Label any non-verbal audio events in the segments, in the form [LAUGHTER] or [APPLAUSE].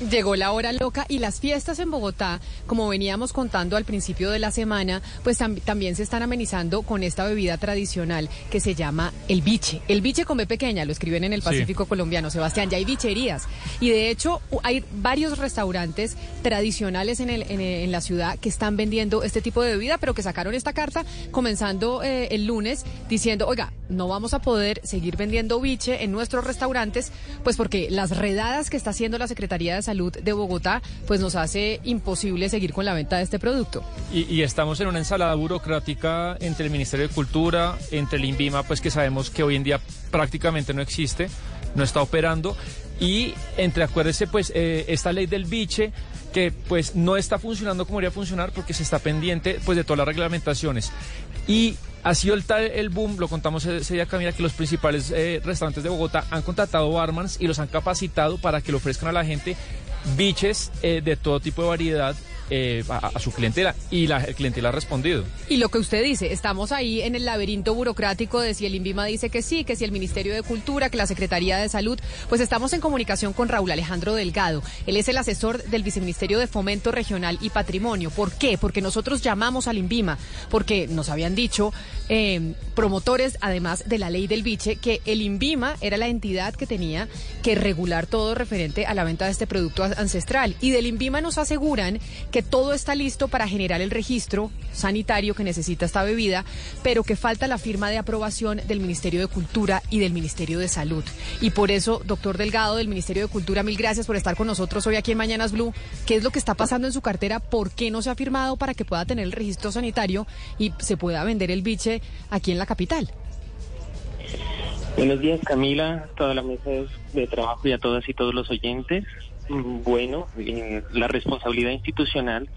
Llegó la hora loca y las fiestas en Bogotá, como veníamos contando al principio de la semana, pues también se están amenizando con esta bebida tradicional que se llama el biche. El biche con B pequeña, lo escriben en el Pacífico colombiano, Sebastián, ya hay bicherías. Y de hecho hay varios restaurantes tradicionales en, el, en, la ciudad que están vendiendo este tipo de bebida, pero que sacaron esta carta comenzando eh, el lunes diciendo, oiga, no vamos a poder seguir vendiendo biche en nuestros restaurantes, pues porque las redadas que está haciendo la Secretaría de Salud de Bogotá, pues nos hace imposible seguir con la venta de este producto. Y, estamos en una ensalada burocrática entre el Ministerio de Cultura, entre el INVIMA, pues que sabemos que hoy en día prácticamente no existe, no está operando, y entre, acuérdese, pues eh, esta ley del biche que pues no está funcionando como debería funcionar porque se está pendiente pues de todas las reglamentaciones. Y ha sido el, el boom, lo contamos ese día, Camila, que los principales eh, restaurantes de Bogotá han contratado barmans y los han capacitado para que le ofrezcan a la gente biches eh, de todo tipo de variedad eh, a, su clientela y la clientela ha respondido. Y lo que usted dice, estamos ahí en el laberinto burocrático de si el INVIMA dice que sí, que si el Ministerio de Cultura, que la Secretaría de Salud, pues estamos en comunicación con Raúl Alejandro Delgado. Él es el asesor del Viceministerio de Fomento Regional y Patrimonio. ¿Por qué? Porque nosotros llamamos al INVIMA, porque nos habían dicho eh, promotores, además de la ley del biche, que el INVIMA era la entidad que tenía que regular todo referente a la venta de este producto ancestral. Y del INVIMA nos aseguran que todo está listo para generar el registro sanitario que necesita esta bebida, pero que falta la firma de aprobación del Ministerio de Cultura y del Ministerio de Salud. Y por eso, doctor Delgado del Ministerio de Cultura, mil gracias por estar con nosotros hoy aquí en Mañanas Blue. ¿Qué es lo que está pasando en su cartera? ¿Por qué no se ha firmado para que pueda tener el registro sanitario y se pueda vender el biche aquí en la capital? Buenos días, Camila, toda la mesa de trabajo y a todas y todos los oyentes. Bueno, eh, la responsabilidad institucional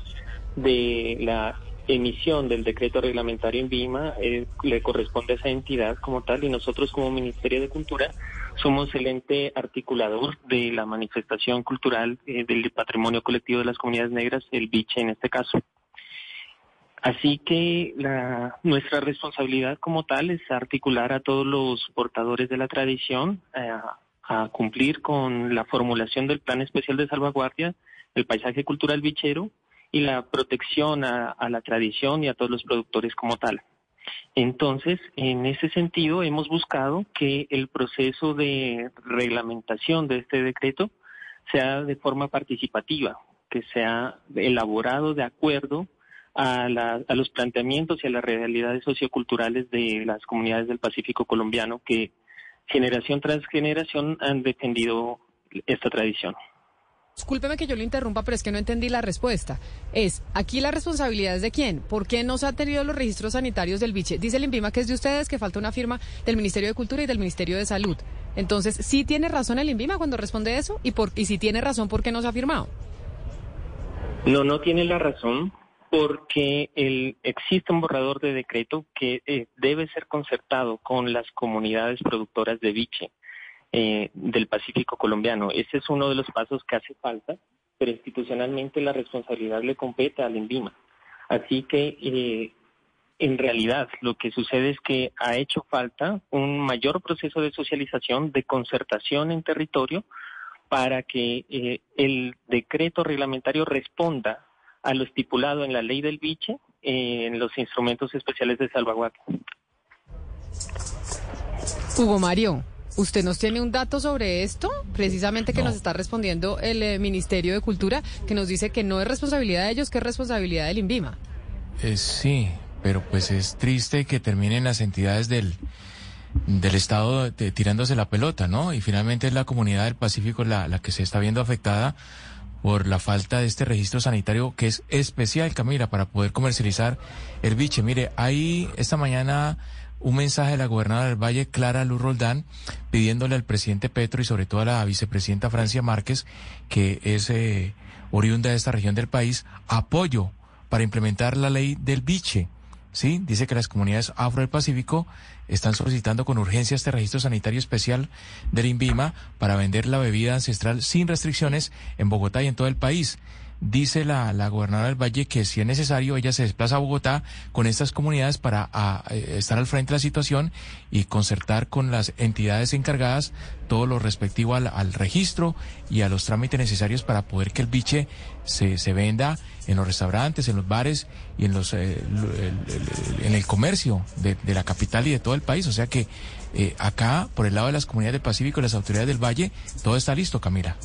de la emisión del decreto reglamentario en Vima eh, le corresponde a esa entidad como tal y nosotros como Ministerio de Cultura somos el ente articulador de la manifestación cultural eh, del patrimonio colectivo de las comunidades negras, el biche en este caso. Así que la, nuestra responsabilidad como tal es articular a todos los portadores de la tradición, a cumplir con la formulación del Plan Especial de Salvaguardia, el paisaje cultural bichero y la protección a, la tradición y a todos los productores como tal. Entonces, en ese sentido, hemos buscado que el proceso de reglamentación de este decreto sea de forma participativa, que sea elaborado de acuerdo a, a, los planteamientos y a las realidades socioculturales de las comunidades del Pacífico colombiano que generación tras generación han defendido esta tradición. Discúlpeme que yo lo interrumpa, pero es que no entendí la respuesta. Es, aquí la responsabilidad es de quién? ¿Por qué no se han tenido los registros sanitarios del biche? Dice el INVIMA que es de ustedes, que falta una firma del Ministerio de Cultura y del Ministerio de Salud. Entonces, ¿sí tiene razón el INVIMA cuando responde eso? ¿Y, por, y si tiene razón, por qué no se ha firmado? No, no tiene la razón porque el, existe un borrador de decreto que eh, debe ser concertado con las comunidades productoras de biche eh, del Pacífico colombiano. Ese es uno de los pasos que hace falta, pero institucionalmente la responsabilidad le compete al INVIMA. Así que eh, en realidad lo que sucede es que ha hecho falta un mayor proceso de socialización, de concertación en territorio, para que el decreto reglamentario responda a lo estipulado en la ley del biche en los instrumentos especiales de salvaguardia. Hugo Mario, ¿usted nos tiene un dato sobre esto? Precisamente que nos está respondiendo el eh, Ministerio de Cultura, que nos dice que no es responsabilidad de ellos, que es responsabilidad del INVIMA. Eh, sí, pero pues es triste que terminen las entidades del, del Estado tirándose la pelota, ¿no? Y finalmente es la comunidad del Pacífico la, la que se está viendo afectada por la falta de este registro sanitario que es especial, Camila, para poder comercializar el biche. Mire, hay esta mañana un mensaje de la gobernadora del Valle, Clara Luz Roldán, pidiéndole al presidente Petro y sobre todo a la vicepresidenta Francia Márquez, que es eh, oriunda de esta región del país, apoyo para implementar la ley del biche. Sí, dice que las comunidades afro del Pacífico están solicitando con urgencia este registro sanitario especial del INVIMA para vender la bebida ancestral sin restricciones en Bogotá y en todo el país. Dice la, la gobernadora del Valle que si es necesario ella se desplaza a Bogotá con estas comunidades para eh, estar al frente de la situación y concertar con las entidades encargadas todo lo respectivo al, registro y a los trámites necesarios para poder que el biche se, se venda en los restaurantes, en los bares y en los eh, en el comercio de, de, la capital y de todo el país. O sea que eh, acá, por el lado de las comunidades del Pacífico y las autoridades del Valle, todo está listo, Camila.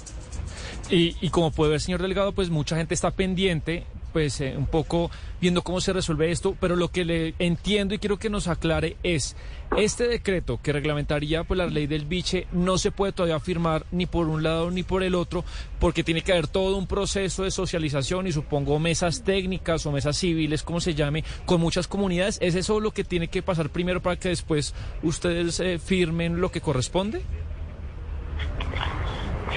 Y, y como puede ver, señor Delgado, pues mucha gente está pendiente pues eh, un poco viendo cómo se resuelve esto, pero lo que le entiendo y quiero que nos aclare es, este decreto que reglamentaría pues la ley del biche no se puede todavía firmar ni por un lado ni por el otro, porque tiene que haber todo un proceso de socialización y supongo mesas técnicas o mesas civiles, como se llame, con muchas comunidades. ¿Es eso lo que tiene que pasar primero para que después ustedes eh, firmen lo que corresponde?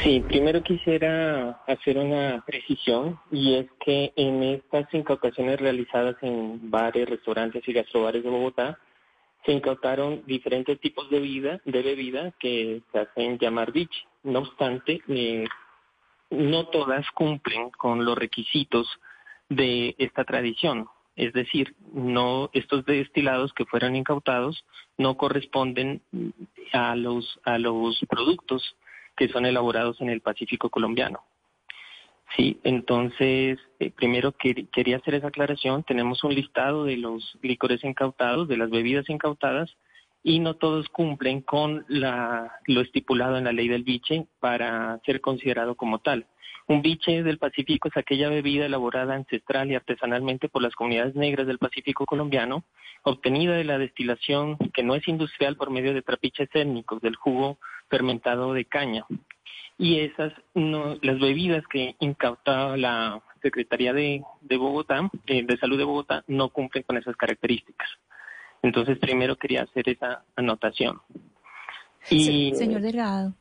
Sí, primero quisiera hacer una precisión y es que en estas incautaciones realizadas en bares, restaurantes y gastrobares de Bogotá se incautaron diferentes tipos de vida, de bebida que se hacen llamar biche. No obstante, eh, no todas cumplen con los requisitos de esta tradición. Es decir, no estos destilados que fueron incautados no corresponden a los a los productos que son elaborados en el Pacífico colombiano. Sí, entonces, eh, primero quería hacer esa aclaración. Tenemos un listado de los licores incautados, de las bebidas incautadas, y no todos cumplen con la, lo estipulado en la ley del biche para ser considerado como tal. Un biche del Pacífico es aquella bebida elaborada ancestral y artesanalmente por las comunidades negras del Pacífico colombiano, obtenida de la destilación que no es industrial por medio de trapiches étnicos del jugo fermentado de caña. Y esas, no, las bebidas que incautaba la Secretaría de, Bogotá, eh, de Salud de Bogotá, no cumplen con esas características. Entonces, primero quería hacer esa anotación. Y, señor Delgado.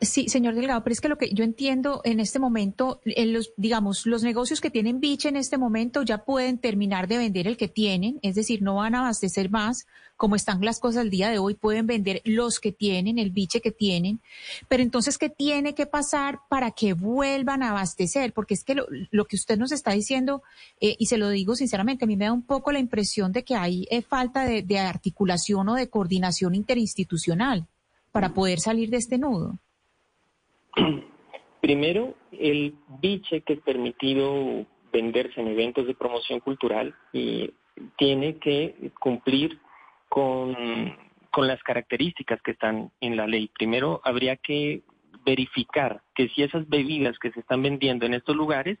Sí. señor Delgado, pero es que lo que yo entiendo en este momento, en los, digamos, los negocios que tienen biche en este momento ya pueden terminar de vender el que tienen, es decir, no van a abastecer más, como están las cosas el día de hoy, pueden vender los que tienen, el biche que tienen, pero entonces, ¿qué tiene que pasar para que vuelvan a abastecer? Porque es que lo, que usted nos está diciendo, eh, y se lo digo sinceramente, a mí me da un poco la impresión de que hay eh, falta de articulación o de coordinación interinstitucional para poder salir de este nudo? [CLEARS THROAT] Primero, el biche que es permitido venderse en eventos de promoción cultural y tiene que cumplir con, con las características que están en la ley. Primero, habría que verificar que si esas bebidas que se están vendiendo en estos lugares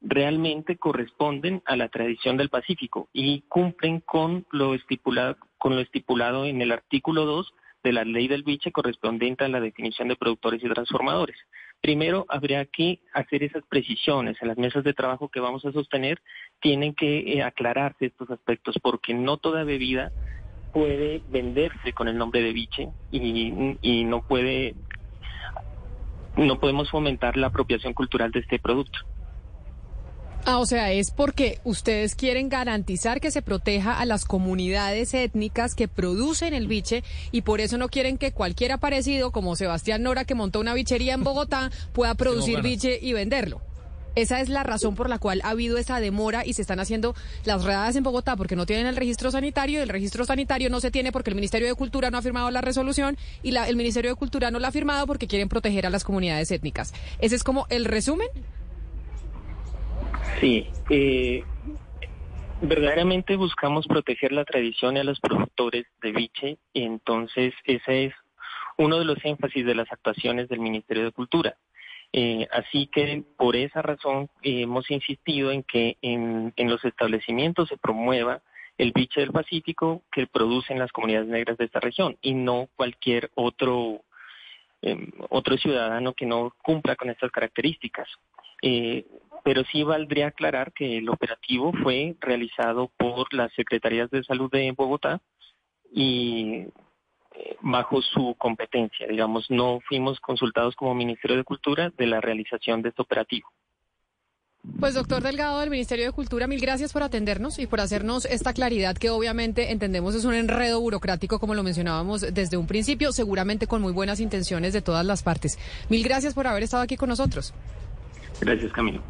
realmente corresponden a la tradición del Pacífico y cumplen con lo estipulado, con lo estipulado en el artículo 2 de la ley del biche correspondiente a la definición de productores y transformadores. Primero, habría que hacer esas precisiones en las mesas de trabajo que vamos a sostener. Tienen que eh, aclararse estos aspectos porque no toda bebida puede venderse con el nombre de biche y, y no puede no podemos fomentar la apropiación cultural de este producto. Ah, o sea, es porque ustedes quieren garantizar que se proteja a las comunidades étnicas que producen el biche y por eso no quieren que cualquier aparecido como Sebastián Nora que montó una bichería en Bogotá pueda producir biche y venderlo. Esa es la razón por la cual ha habido esa demora y se están haciendo las redadas en Bogotá porque no tienen el registro sanitario y el registro sanitario no se tiene porque el Ministerio de Cultura no ha firmado la resolución y el Ministerio de Cultura no la ha firmado porque quieren proteger a las comunidades étnicas. Ese es como el resumen. Sí, eh, verdaderamente buscamos proteger la tradición y a los productores de biche y entonces ese es uno de los énfasis de las actuaciones del Ministerio de Cultura. Eh, así que por esa razón hemos insistido en que en, los establecimientos se promueva el biche del Pacífico que producen las comunidades negras de esta región y no cualquier otro em, otro ciudadano que no cumpla con estas características. Eh, pero sí valdría aclarar que el operativo fue realizado por las Secretarías de Salud de Bogotá y eh, bajo su competencia, digamos, no fuimos consultados como Ministerio de Cultura de la realización de este operativo. Pues doctor Delgado del Ministerio de Cultura, mil gracias por atendernos y por hacernos esta claridad que obviamente entendemos es un enredo burocrático como lo mencionábamos desde un principio, seguramente con muy buenas intenciones de todas las partes. Mil gracias por haber estado aquí con nosotros. Gracias, Camilo.